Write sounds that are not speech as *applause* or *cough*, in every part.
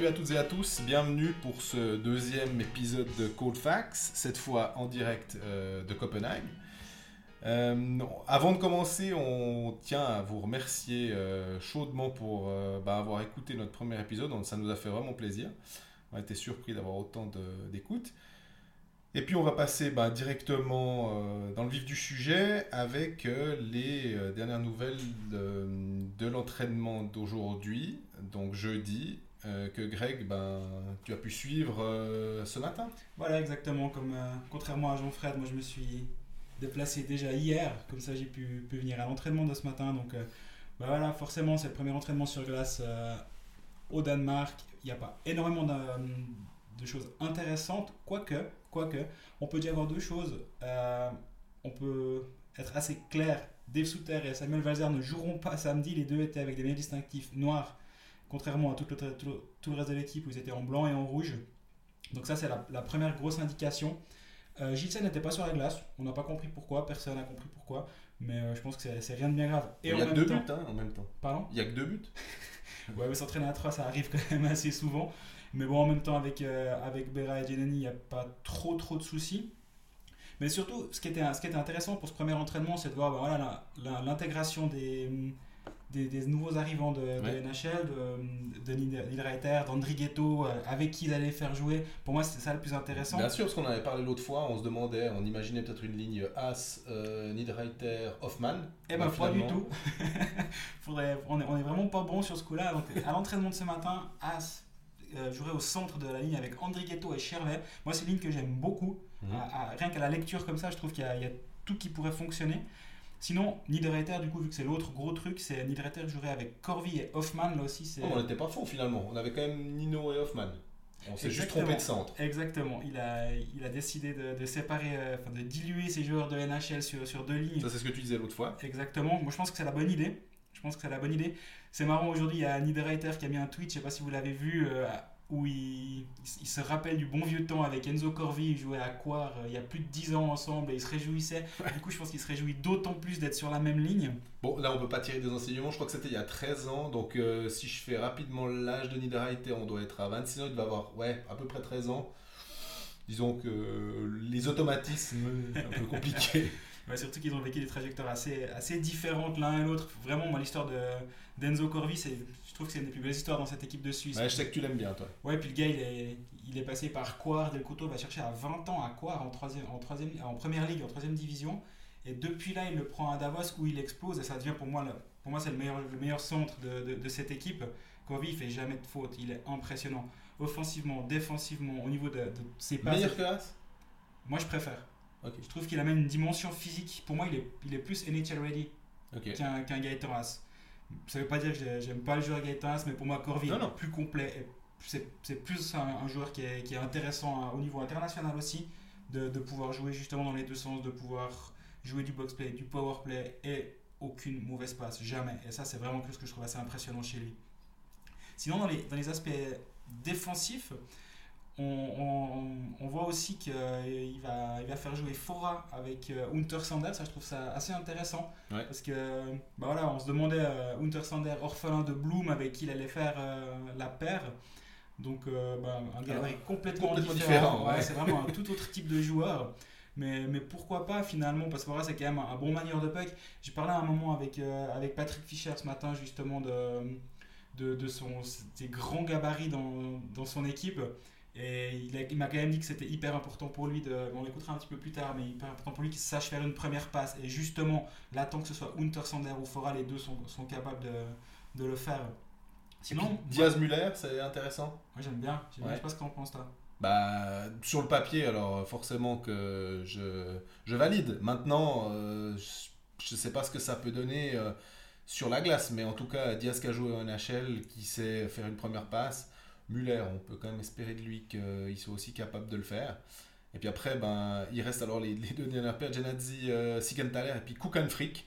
Salut à toutes et à tous, bienvenue pour ce deuxième épisode de Cold Facts, cette fois en direct euh, de Copenhague. Euh, avant de commencer, on tient à vous remercier euh, chaudement pour bah, avoir écouté notre premier épisode. Ça nous a fait vraiment plaisir. On a été surpris d'avoir autant de- d'écoute. Et puis on va passer bah, directement dans le vif du sujet avec les dernières nouvelles de l'entraînement d'aujourd'hui, donc jeudi, euh, que Greg, ben, tu as pu suivre euh, ce matin. Voilà, exactement. Comme, euh, contrairement à Jean-Fred, moi je me suis déplacé déjà hier. Comme ça, j'ai pu, venir à l'entraînement de ce matin. Donc, bah voilà, forcément, c'est le premier entraînement sur glace au Danemark. Il n'y a pas énormément de, choses intéressantes. Quoique, quoique, on peut déjà avoir deux choses. On peut être assez clair. Dave Souter et Samuel Valzer ne joueront pas samedi. Les deux étaient avec des maillots distinctifs noirs. Contrairement à tout le, tout- tout le reste de l'équipe où ils étaient en blanc et en rouge. Donc ça, c'est la, la première grosse indication. Euh, Gilsen n'était pas sur la glace. On n'a pas compris pourquoi. Personne n'a compris pourquoi. Mais euh, je pense que c'est- rien de bien grave. Et Il y a même deux temps- buts hein, en même temps. Pardon? Il y a que deux buts. *laughs* Ouais, mais s'entraîner à 3, ça arrive quand même assez souvent. Mais bon, en même temps, avec, euh, avec Bera et Jenani, il n'y a pas trop trop de soucis. Mais surtout, ce qui était, ce qui était intéressant pour ce premier entraînement, c'est de voir ben voilà, l'intégration des, des, des nouveaux arrivants de, de Ouais. NHL, de, de d'Andri Ghetto, euh, avec qui ils allaient faire jouer. Pour moi, c'était ça le plus intéressant. Bien sûr, parce qu'on avait parlé l'autre fois, on se demandait, on imaginait peut-être une ligne As, euh, Niederreiter, Hoffman. Eh ben, pas du tout. *laughs* Faudrait, on, est, on est vraiment pas bon sur ce coup-là. À l'entraînement de ce matin, As euh, jouerait au centre de la ligne avec André Ghetto et Chervet. Moi, c'est une ligne que j'aime beaucoup. Mhm. À- à- rien qu'à la lecture comme ça, je trouve qu'il il y a tout qui pourrait fonctionner. Sinon, Niederreiter, du coup, vu que c'est l'autre gros truc, c'est Niederreiter jouerait avec Corvi et Hoffman. Là aussi, c'est. Oh, on n'était pas faux finalement, on avait quand même Nino et Hoffman. On s'est juste trompé de centre. Exactement. Il a, il a décidé de, de séparer, euh, enfin, de diluer ses joueurs de NHL sur, sur deux lignes. Ça c'est ce que tu disais l'autre fois. Exactement. Moi, je pense que c'est la bonne idée. Je pense que c'est la bonne idée. C'est marrant, aujourd'hui, il y a Niederreiter qui a mis un tweet, je sais pas si vous l'avez vu, euh, où il, il se rappelle du bon vieux temps avec Enzo Corvi, ils jouaient à Coire euh, il y a plus de 10 ans ensemble et ils se réjouissaient. Du coup, je pense qu'il se réjouit d'autant plus d'être sur la même ligne. Bon, là on peut pas tirer des enseignements, je crois que c'était il y a 13 ans, donc euh, si je fais rapidement l'âge de Niederreiter, on doit être à 26 ans, il va avoir ouais, à peu près 13 ans. Disons que euh, les automatismes, un peu compliqués. *laughs* Ouais, surtout qu'ils ont vécu des trajectoires assez, assez différentes l'un et l'autre. Vraiment, moi, l'histoire de d'Enzo Corvi, c'est, je trouve que c'est une des plus belles histoires dans cette équipe de Suisse. Ouais, je sais que tu l'aimes bien toi. Ouais, puis le gars, il est, il est passé par Coire, Del Couteau, va chercher à 20 ans à Coire en, troisième, en, troisième, en première ligue, en troisième division. Et depuis là, il le prend à Davos où il explose et ça devient pour moi, le, pour moi c'est le meilleur, le meilleur centre de, de, de cette équipe. Corvi, il fait jamais de faute, il est impressionnant. Offensivement, défensivement, au niveau de, de ses passes. Meilleur que As Moi, je préfère. Je trouve qu'il amène une dimension physique. Pour moi, il est, il est plus NHL ready Ok. qu'un qu'un Gaëtan Haas. Ça veut pas dire que j'ai- j'aime pas le joueur Gaëtan Haas, mais pour moi, Corvi Non, est plus complet. et C'est plus un, un joueur qui est, qui est intéressant au niveau international aussi, de, de pouvoir jouer justement dans les deux sens, de pouvoir jouer du box play, du power play et aucune mauvaise passe, jamais. Et ça, c'est vraiment quelque chose que je trouve assez impressionnant chez lui. Sinon, dans les, dans les aspects défensifs, on, on- on voit aussi qu'il va, il va faire jouer Fora avec euh, Hunter Sander. Ça, je trouve ça assez intéressant. Ouais. Parce que, bah voilà, on se demandait, euh, Hunter Sander, orphelin de Bloom, avec qui il allait faire euh, la paire. Donc, euh, bah, un gabarit complètement, complètement différent. différent, Ouais, ouais. C'est vraiment un tout autre type de joueur. Mais, mais pourquoi pas finalement Parce que voilà, c'est quand même un, un bon manieur de puck. J'ai parlé à un moment avec, euh, avec Patrick Fischer ce matin, justement, de, de, de son, ses grands gabarits dans, dans son équipe. Et il, m'a quand même dit que c'était hyper important pour lui, de, on l'écoutera un petit peu plus tard, mais hyper important pour lui qu'il sache faire une première passe. Et justement, là, tant que ce soit Hunter Sander ou Fora, les deux sont, sont capables de, de le faire. Sinon, Diaz Muller, c'est intéressant. moi j'aime bien. J'aime bien. Ouais. Je sais pas ce que t'en penses, toi. Bah, sur le papier, alors forcément que je, je valide. Maintenant, euh, je ne sais pas ce que ça peut donner euh, sur la glace, mais en tout cas, Diaz qui a joué en NHL, qui sait faire une première passe, Muller, on peut quand même espérer de lui qu'il soit aussi capable de le faire. Et puis après, ben, il reste alors les, les deux dernières paires, Genadzi, euh, Sigenthaler et puis Kukan Frick.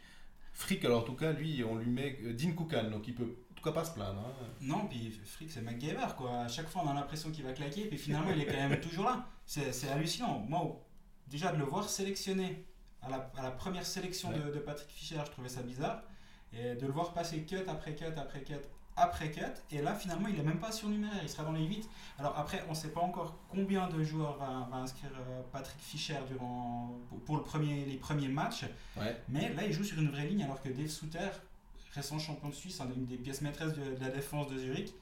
Frick, alors en tout cas, lui, on lui met euh, Dean Kukan, donc il peut en tout cas pas se plaindre. hein. Non, puis Frick, c'est McGaver, quoi. À chaque fois, on a l'impression qu'il va claquer, puis finalement, il est quand même toujours là. C'est hallucinant. Moi, déjà, de le voir sélectionné à la, à la première sélection de, de Patrick Fischer, je trouvais ça bizarre. Et de le voir passer cut après cut après cut après cut. Et là, finalement, il n'est même pas surnuméraire. Il sera dans les 8. Alors après, on ne sait pas encore combien de joueurs va, va inscrire euh, Patrick Fischer durant, pour, le premier, les premiers matchs. Ouais. Mais là, il joue sur une vraie ligne alors que Dave Souter, récent champion de Suisse, hein, une des pièces maîtresses de, de la défense de Zurich,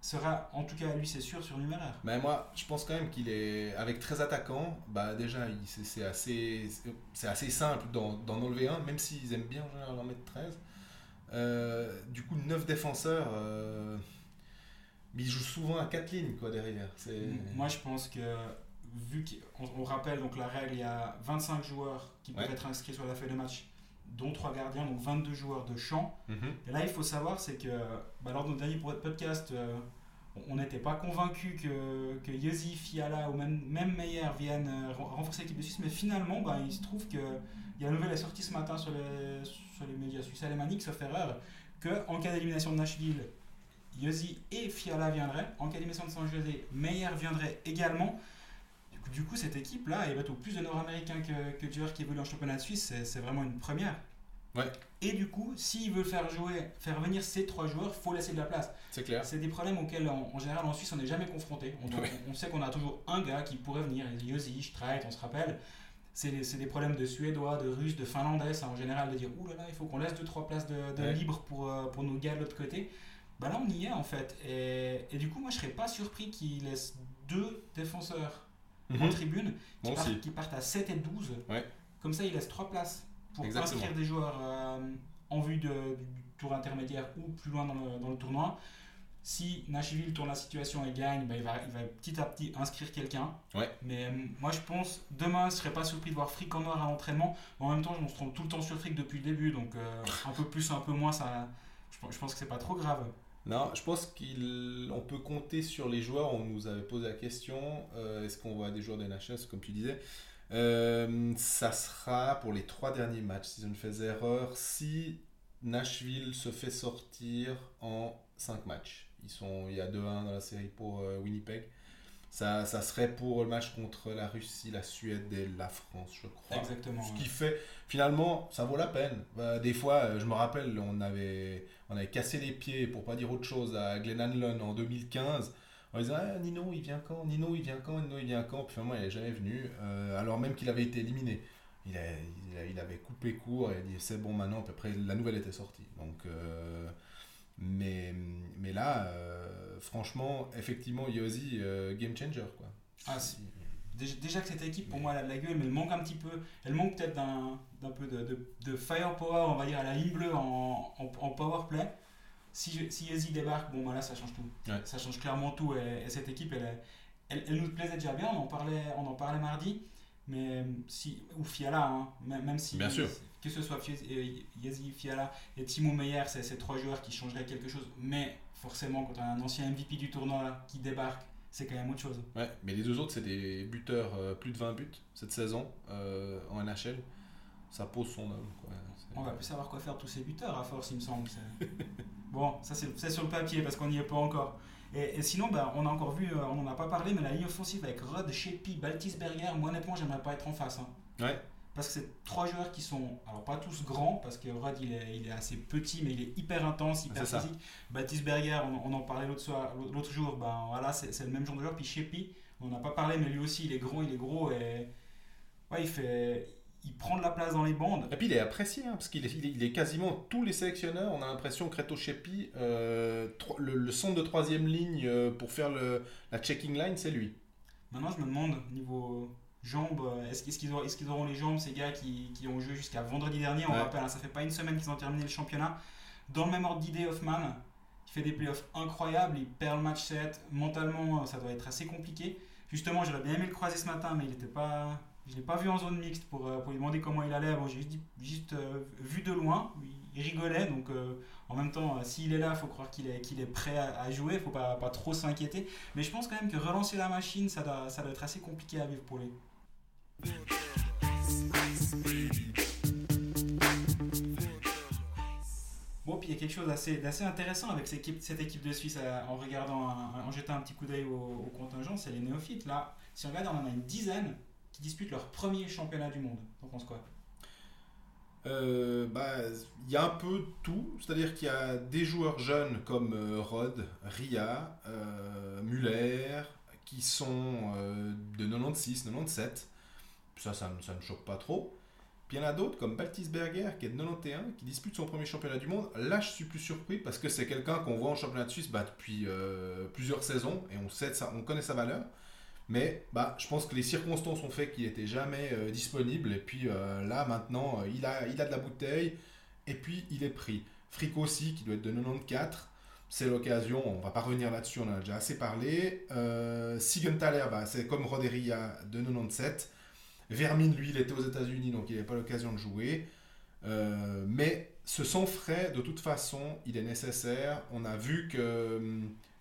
sera, en tout cas, lui, c'est sûr, surnuméraire. Mais moi, je pense quand même qu'il est avec 13 attaquants. Bah déjà, c'est assez, c'est assez simple d'en d'en enlever un, même s'ils aiment bien en général en mettre 13. Euh, du coup, 9 défenseurs. euh, mais ils jouent souvent à 4 lignes quoi derrière. Moi, je pense que, vu qu'on on rappelle donc la règle, il y a 25 joueurs qui peuvent être inscrits sur la feuille de match, dont 3 gardiens, donc 22 joueurs de champ. Mhm. Et là, il faut savoir, c'est que bah, lors de notre dernier podcast, euh, on n'était pas convaincu que, que Yossi, Fiala ou même, même Meyer viennent ren- renforcer l'équipe de Suisse, mais finalement, bah, il se trouve que il y a une nouvelle est sortie ce matin sur les, sur les médias suisses alémaniques, sauf erreur, qu'en cas d'élimination de Nashville, Yossi et Fiala viendraient. En cas d'élimination de San José, Meyer viendrait également. Du coup, du coup, cette équipe-là, elle va au plus de Nord-Américains que, que de joueurs qui évoluent en championnat de Suisse, c'est- vraiment une première. Ouais. Et du coup, s'il veut faire jouer, faire venir ces trois joueurs, faut laisser de la place. C'est clair. C'est des problèmes auxquels, en, en général, en Suisse, on n'est jamais confronté. On, Ouais. on sait qu'on a toujours un gars qui pourrait venir. Yossi, Streit, on se rappelle. C'est des, problèmes de Suédois, de Russes, de Finlandais, ça, en général, de dire Ouh là là, il faut qu'on laisse deux trois places de, de Ouais. libre pour, euh, pour nos gars de l'autre côté. Bah là, on y est en fait. Et, et du coup, moi, je serais pas surpris qu'il laisse deux défenseurs en Mhm. tribune qui, partent, aussi. qui partent à 7 et 12. Ouais. Comme ça, il laisse trois places pour Exactement. inscrire des joueurs euh, en vue de- du tour intermédiaire ou plus loin dans le, dans le tournoi. Si Nashville tourne la situation et gagne, bah, il, va, il va petit à petit inscrire quelqu'un. Ouais. Mais euh, moi, je pense, demain, je serais pas surpris de voir Frick en noir à l'entraînement. En même temps, on se trompe tout le temps sur Frick depuis le début. Donc, euh, un peu plus, un peu moins, ça, je, pense- je pense que c'est pas trop grave. Non, je pense qu'on peut compter sur les joueurs. On nous avait posé la question euh, est-ce qu'on voit des joueurs de NHS, comme tu disais Ça sera pour les trois derniers matchs, si je ne fais erreur, si Nashville se fait sortir en 5 matchs. Ils sont, il y a 2-1 dans la série pour euh, Winnipeg. Ça, ça serait pour le match contre la Russie, la Suède et la France, je crois. Exactement. Ce ouais. qui fait, finalement, ça vaut la peine. Bah, des fois, euh, je me rappelle, on avait, on avait cassé les pieds, pour pas dire autre chose, à Glen Hanlon en 2015. En disant, Ah, Nino, il vient quand? Nino, il vient quand? Nino, il vient quand? Puis finalement, il n'est jamais venu, euh, alors même qu'il avait été éliminé. Il, a- il, a- il avait coupé court et il dit, c'est bon maintenant, à peu près, la nouvelle était sortie. Donc, euh, mais, mais là, euh, franchement, effectivement, Yossi, euh, game changer, quoi. Ah, c'est- Déjà, déjà que cette équipe, pour moi, elle a de la gueule, mais elle manque un petit peu. Elle manque peut-être d'un d'un peu de, de, de firepower, on va dire, à la ligne bleue en, en, en power play. Si, si débarque, bon, bah là, ça change tout. Ouais. Ça change clairement tout. Et, et cette équipe, elle, elle nous plaisait déjà bien. On en parlait, on en parlait mardi. Mais si, ou Fiala, hein, même, même si. Bien sûr. Que ce soit euh, Yezi, Fiala et Timo Meyer, c'est ces trois joueurs qui changeraient quelque chose. Mais forcément, quand on a un ancien MVP du tournoi qui débarque, c'est quand même autre chose. Ouais, mais les deux autres, c'est des buteurs, euh, plus de 20 buts cette saison euh, en NHL. Ça pose son homme. Quoi. On va plus savoir quoi faire tous ces buteurs à force, il me semble. *laughs* bon, ça c'est c'est sur le papier parce qu'on n'y est pas encore. Et, et sinon, bah, on a encore vu, euh, on n'en a pas parlé, mais la ligne offensive avec Rod, Sheppy, Baltisberger, moi honnêtement, j'aimerais pas être en face. hein. Ouais. Parce que c'est trois joueurs qui sont, alors pas tous grands, parce que Rod il est, il est assez petit, mais il est hyper intense, hyper C'est physique. Baltisberger, on, on en parlait l'autre soir- l'autre jour, ben voilà, c'est c'est le même genre de joueur. Puis Sheppy, on n'en a pas parlé, mais lui aussi, il est gros, il est gros et ouais, il fait, il prend de la place dans les bandes. Et puis il est apprécié, hein, parce qu'il est, il est, il est quasiment tous les sélectionneurs. On a l'impression que Reto Shepi, euh, le, le centre de troisième ligne euh, pour faire le, la checking line, c'est lui. Maintenant, je me demande, niveau jambes, est-ce est-ce qu'ils auront, est-ce qu'ils auront les jambes, ces gars qui, qui ont joué jusqu'à vendredi dernier On Ouais. rappelle, hein, ça fait pas une semaine qu'ils ont terminé le championnat. Dans le même ordre d'idée, Hoffman, il fait des playoffs incroyables, il perd le match 7. Mentalement, ça doit être assez compliqué. Justement, j'aurais bien aimé le croiser ce matin, mais il était pas. Je l'ai pas vu en zone mixte pour, euh, pour lui demander comment il allait. Bon, j'ai juste, euh, vu de loin, il rigolait. Donc, euh, en même temps, s'il est là, il faut croire qu'il est, qu'il est prêt à, jouer. Il faut pas, pas trop s'inquiéter. Mais je pense quand même que relancer la machine, ça doit, ça doit être assez compliqué à vivre pour lui. Bon, puis il y a quelque chose d'assez intéressant avec cette équipe, cette équipe de Suisse en regardant, en jetant un petit coup d'œil au, au contingent, c'est les néophytes. Là, si on regarde, on en a une dizaine qui disputent leur premier championnat du monde. T'en penses quoi? Euh, bah, il y a un peu tout, c'est-à-dire qu'il y a des joueurs jeunes comme euh, Rod, Ria, euh, Muller, qui sont de 96, 97. Ça, ça, ça ne choque pas trop. Puis il y en a d'autres comme Baltisberger qui est de 91, qui dispute son premier championnat du monde. Là, je suis plus surpris parce que c'est quelqu'un qu'on voit en championnat de Suisse bah, depuis plusieurs saisons et on, sait ça, on connaît sa valeur. Mais bah, je pense que les circonstances ont fait qu'il n'était jamais euh, disponible. Et puis euh, là, maintenant, euh, il, a, il a de la bouteille. Et puis, il est pris. Frick aussi, qui doit être de 94. C'est l'occasion, on va pas revenir là-dessus, on en a déjà assez parlé. Sigenthaler, bah, c'est comme Roderia de 97. Vermin, lui, il était aux États-Unis, donc il n'avait pas l'occasion de jouer. mais ce sang frais, de toute façon, il est nécessaire. On a vu que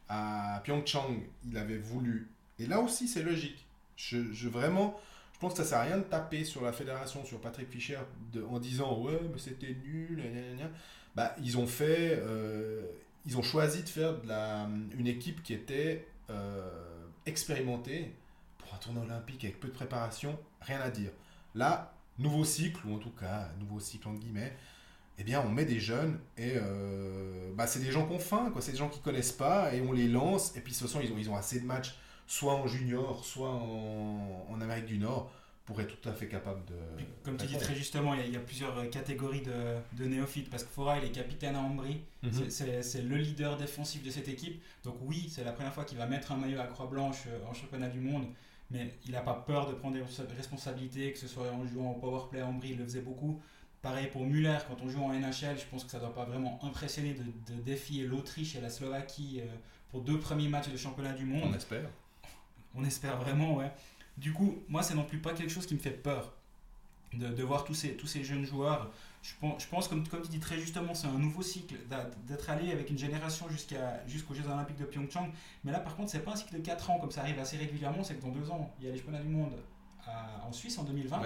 à Pyeongchang, il avait voulu et là aussi, c'est logique. Je, vraiment, je pense que ça sert à rien de taper sur la fédération, sur Patrick Fischer, en disant ouais, mais c'était nul. Bah, ils ont fait, euh, ils ont choisi de faire une équipe qui était euh, expérimentée pour un tournoi olympique avec peu de préparation, rien à dire. Là, nouveau cycle, ou en tout cas, nouveau cycle entre guillemets, eh bien, on met des jeunes et euh, bah, c'est des gens qu'on faim, quoi. C'est des gens qui connaissent pas et on les lance. Et puis, de toute façon, ils ont, ils ont assez de matchs soit en junior, soit en, Amérique du Nord, pour être tout à fait capable de. comme tu dis très justement, il y, a, plusieurs euh, catégories de, néophytes parce que Fora, il est capitaine à Ambry, mhm. c'est le leader défensif de cette équipe. Donc, oui, c'est la première fois qu'il va mettre un maillot à Croix-Blanche euh, en championnat du monde, mais il n'a pas peur de prendre des responsabilités, que ce soit en jouant au powerplay à Ambry, il le faisait beaucoup. Pareil pour Muller, quand on joue en NHL, je pense que ça ne doit pas vraiment impressionner de, défier l'Autriche et la Slovaquie euh, pour deux premiers matchs de championnat du monde. On espère. On espère vraiment, ouais. Du coup, moi, c'est non plus pas quelque chose qui me fait peur de, voir tous ces, tous ces jeunes joueurs. Je pense, je pense comme, comme tu dis très justement, c'est un nouveau cycle d'être allé avec une génération jusqu'aux Jeux Olympiques de Pyeongchang. Mais là, par contre, c'est pas un cycle de 4 ans comme ça arrive assez régulièrement, c'est que dans 2 ans, il y a les championnats du monde en Suisse en 2020.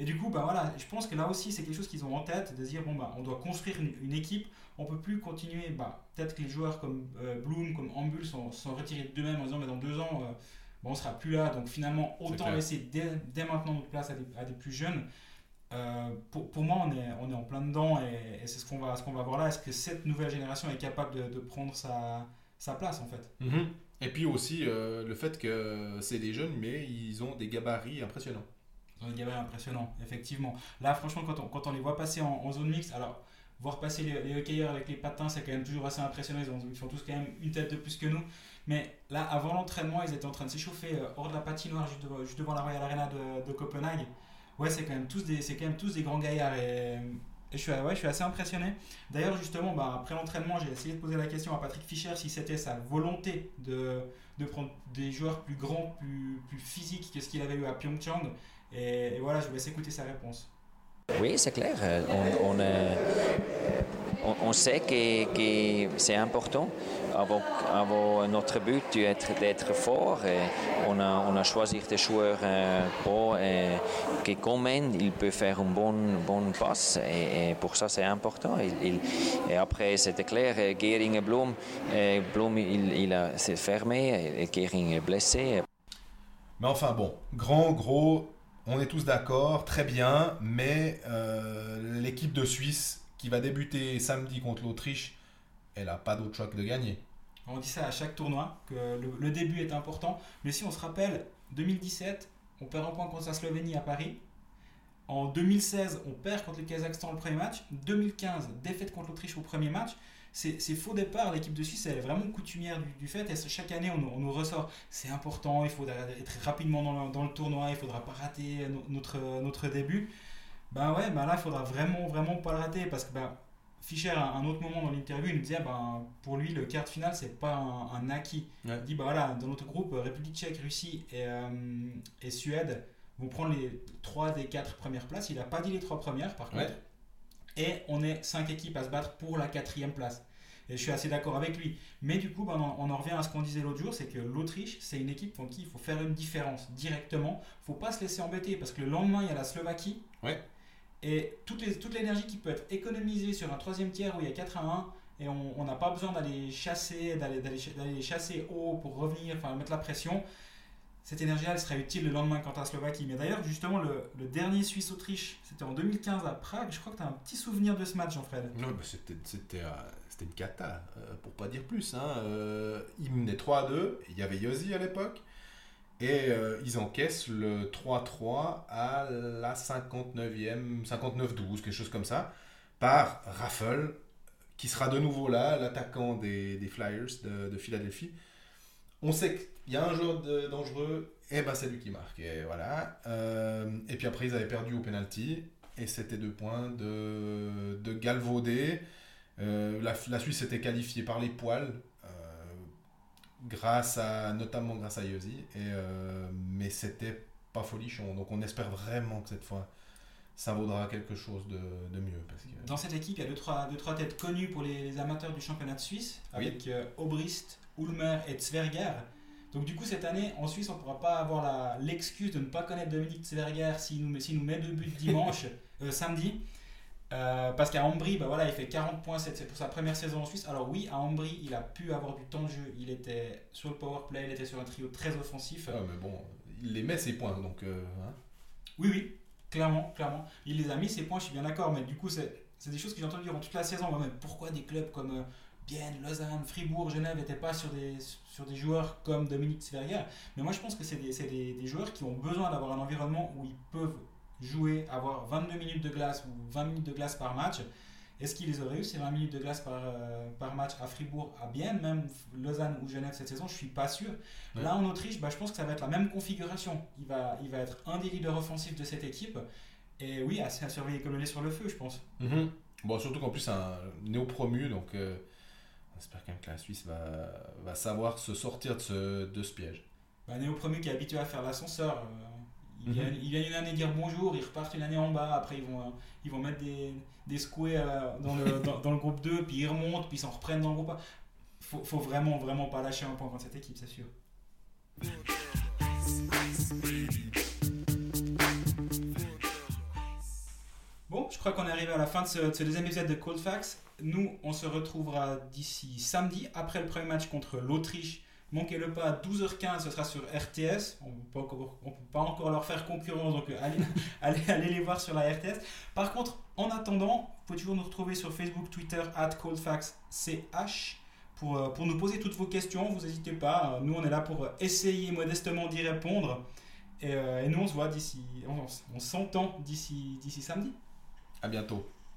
Et du coup, bah voilà, je pense que là aussi, c'est quelque chose qu'ils ont en tête, de dire, bon, bah, on doit construire une, équipe, on peut plus continuer, bah, peut-être que les joueurs comme euh, Bloom, comme Ambul sont, sont retirés d'eux-mêmes en disant, mais dans deux ans, euh, bon, on sera plus là. Donc finalement, autant laisser dès, dès, maintenant notre place à des, à des plus jeunes. Euh, pour, pour, moi, on est, on est en plein dedans et, c'est ce qu'on va, ce qu'on va voir là. Est-ce que cette nouvelle génération est capable de, de prendre sa, sa, place en fait? Mhm. Et puis aussi euh, le fait que c'est des jeunes, mais ils ont des gabarits impressionnants. Ils ont des gabarits impressionnants, effectivement. Là, franchement, quand on, quand on les voit passer en, zone mixte, alors voir passer les, les hockeyeurs avec les patins, c'est quand même toujours assez impressionnant. Ils, ont, ils font tous quand même une tête de plus que nous. Mais là, avant l'entraînement, ils étaient en train de s'échauffer euh, hors de la patinoire, juste devant, la Royal Arena de, Copenhague. Ouais, c'est quand, même tous des, quand même tous des grands gaillards. Et, je, suis, ouais, je suis assez impressionné. D'ailleurs, justement, bah, après l'entraînement, j'ai essayé de poser la question à Patrick Fischer si c'était sa volonté de, de prendre des joueurs plus grands, plus, plus physiques que ce qu'il avait eu à Pyeongchang. Et, voilà, je vous laisse écouter sa réponse. Oui, c'est clair. Euh, on, on, on, sait que, c'est important. Avant, notre but d'être fort, on, a, on a choisi des joueurs euh, qui, quand même, il peut faire une bonne, bonne passe. Et, pour ça, c'est important. et après, c'était clair, Gering et Blum, et Blum, il, il s'est fermé, Gering est blessé. Mais enfin, bon, grand, gros, on est tous d'accord, très bien, mais euh, l'équipe de Suisse qui va débuter samedi contre l'Autriche, elle n'a pas d'autre choix que de gagner. On dit ça à chaque tournoi, que le, début est important. Mais si on se rappelle, 2017, on perd un point contre la Slovénie à Paris. En 2016, on perd contre le Kazakhstan le premier match. 2015, défaite contre l'Autriche au premier match. C'est faux départ. L'équipe de Suisse, elle est vraiment coutumière du, fait. Et chaque année, on, nous ressort. C'est important, il faut être rapidement dans le, dans le tournoi, il ne faudra pas rater notre, notre début. Ben ouais, ben là, il faudra vraiment, vraiment pas le rater parce que ben, Fischer, à un autre moment dans l'interview, il nous disait ben, pour lui, le quart de finale, c'est pas un, acquis. Il dit ben voilà, dans notre groupe, République tchèque, Russie et, euh, et, Suède vont prendre les trois des quatre premières places. Il n'a pas dit les trois premières, par contre. Et on est cinq équipes à se battre pour la quatrième place. Et je suis assez d'accord avec lui. Mais du coup, ben, on, en revient à ce qu'on disait l'autre jour, c'est que l'Autriche, c'est une équipe pour qui il faut faire une différence directement. Il ne faut pas se laisser embêter parce que le lendemain, il y a la Slovaquie. Ouais. Et toute, l'énergie qui peut être économisée sur un troisième tiers où il y a 4 à 1, et on n'a pas besoin d'aller chasser, d'aller chasser haut pour revenir, enfin mettre la pression. Cette énergie elle sera utile le lendemain quant à Slovaquie. Mais d'ailleurs, justement, le, dernier Suisse-Autriche, c'était en 2015 à Prague. Je crois que tu as un petit souvenir de ce match, Jean-Fred. Non, euh, c'était une cata, euh, pour pas dire plus. Hein. Euh, ils menaient 3 à 2, il y avait Yossi à l'époque, et ils encaissent le 3-3 à la 59e, 59-12, quelque chose comme ça, par Raffle, qui sera de nouveau là, l'attaquant des, Flyers de, de Philadelphie. On sait qu'il y a un joueur de- dangereux, et ben c'est lui qui marque. Et voilà. Euh, et puis après, ils avaient perdu au penalty, et c'était deux points de, de galvaudé. Euh, la, la Suisse était qualifiée par les poils, euh, grâce à, notamment grâce à Yossi, et, mais c'était pas folichon. Donc on espère vraiment que cette fois, ça vaudra quelque chose de, de mieux. Parce que... Dans cette équipe, il y a 2-3 deux, trois, deux, trois têtes connues pour les, les amateurs du championnat de Suisse, Oui. avec Obrist, Ulmer et Zwerger. Donc du coup, cette année, en Suisse, on ne pourra pas avoir l'excuse de ne pas connaître Dominique Zwerger s'il nous, nous met deux buts dimanche, *laughs* euh, samedi. Euh, parce qu'à Ambry, bah voilà, il fait 40 points c'est pour sa première saison en Suisse. Alors oui, à Ambry, il a pu avoir du temps de jeu. Il était sur le power play, il était sur un trio très offensif. Ah, mais bon, il les met ses points, donc... euh, hein. Oui, oui, clairement, clairement. Il les a mis, ces points, je suis bien d'accord, mais du coup, c'est c'est des choses que j'ai entendues durant toute la saison. Mais pourquoi des clubs comme Bienne, Lausanne, Fribourg, Genève n'étaient pas sur des, sur des joueurs comme Dominique Sverger Mais moi, je pense que c'est des, des, des joueurs qui ont besoin d'avoir un environnement où ils peuvent jouer, avoir 22 minutes de glace ou 20 minutes de glace par match. Est-ce qu'ils les auraient eu ces 20 minutes de glace par, euh, par match à Fribourg, à Bienne, même Lausanne ou Genève cette saison? Je suis pas sûr. Ouais. Là en Autriche, bah, je pense que ça va être la même configuration. Il va, il va être un des leaders offensifs de cette équipe. Et oui, assez à surveiller comme lait sur le feu, je pense. Mhm. Bon, surtout qu'en plus, c'est un néo-promu, donc euh, on espère quand même que la Suisse va, va savoir se sortir de ce, de ce piège. Bah, Néo Promu qui est habitué à faire l'ascenseur. euh, ils, Mhm. viennent, viennent une année dire bonjour, ils repartent une année en bas, après ils vont, euh, ils vont mettre des, des squares euh, dans, le, *laughs* dans, dans le groupe 2, puis ils remontent, puis ils s'en reprennent dans le groupe 1. Faut, faut vraiment, vraiment pas lâcher un point contre cette équipe, c'est sûr. Crois qu'on est arrivé à la fin de ce, de ce deuxième épisode de Cold Facts. Nous, on se retrouvera d'ici samedi, après le premier match contre l'Autriche. Manquez-le pas, à 12h15, ce sera sur RTS. On ne peut, pas encore- leur faire concurrence, donc euh, allez, *laughs* allez, allez les voir sur la RTS. Par contre, en attendant, vous pouvez toujours nous retrouver sur Facebook, Twitter, at ColdFactsCH. Pour, euh, pour nous poser toutes vos questions, vous n'hésitez pas. Euh, Nous, on est là pour essayer modestement d'y répondre. Et, nous, on se voit d'ici. On, on s'entend d'ici samedi. À bientôt.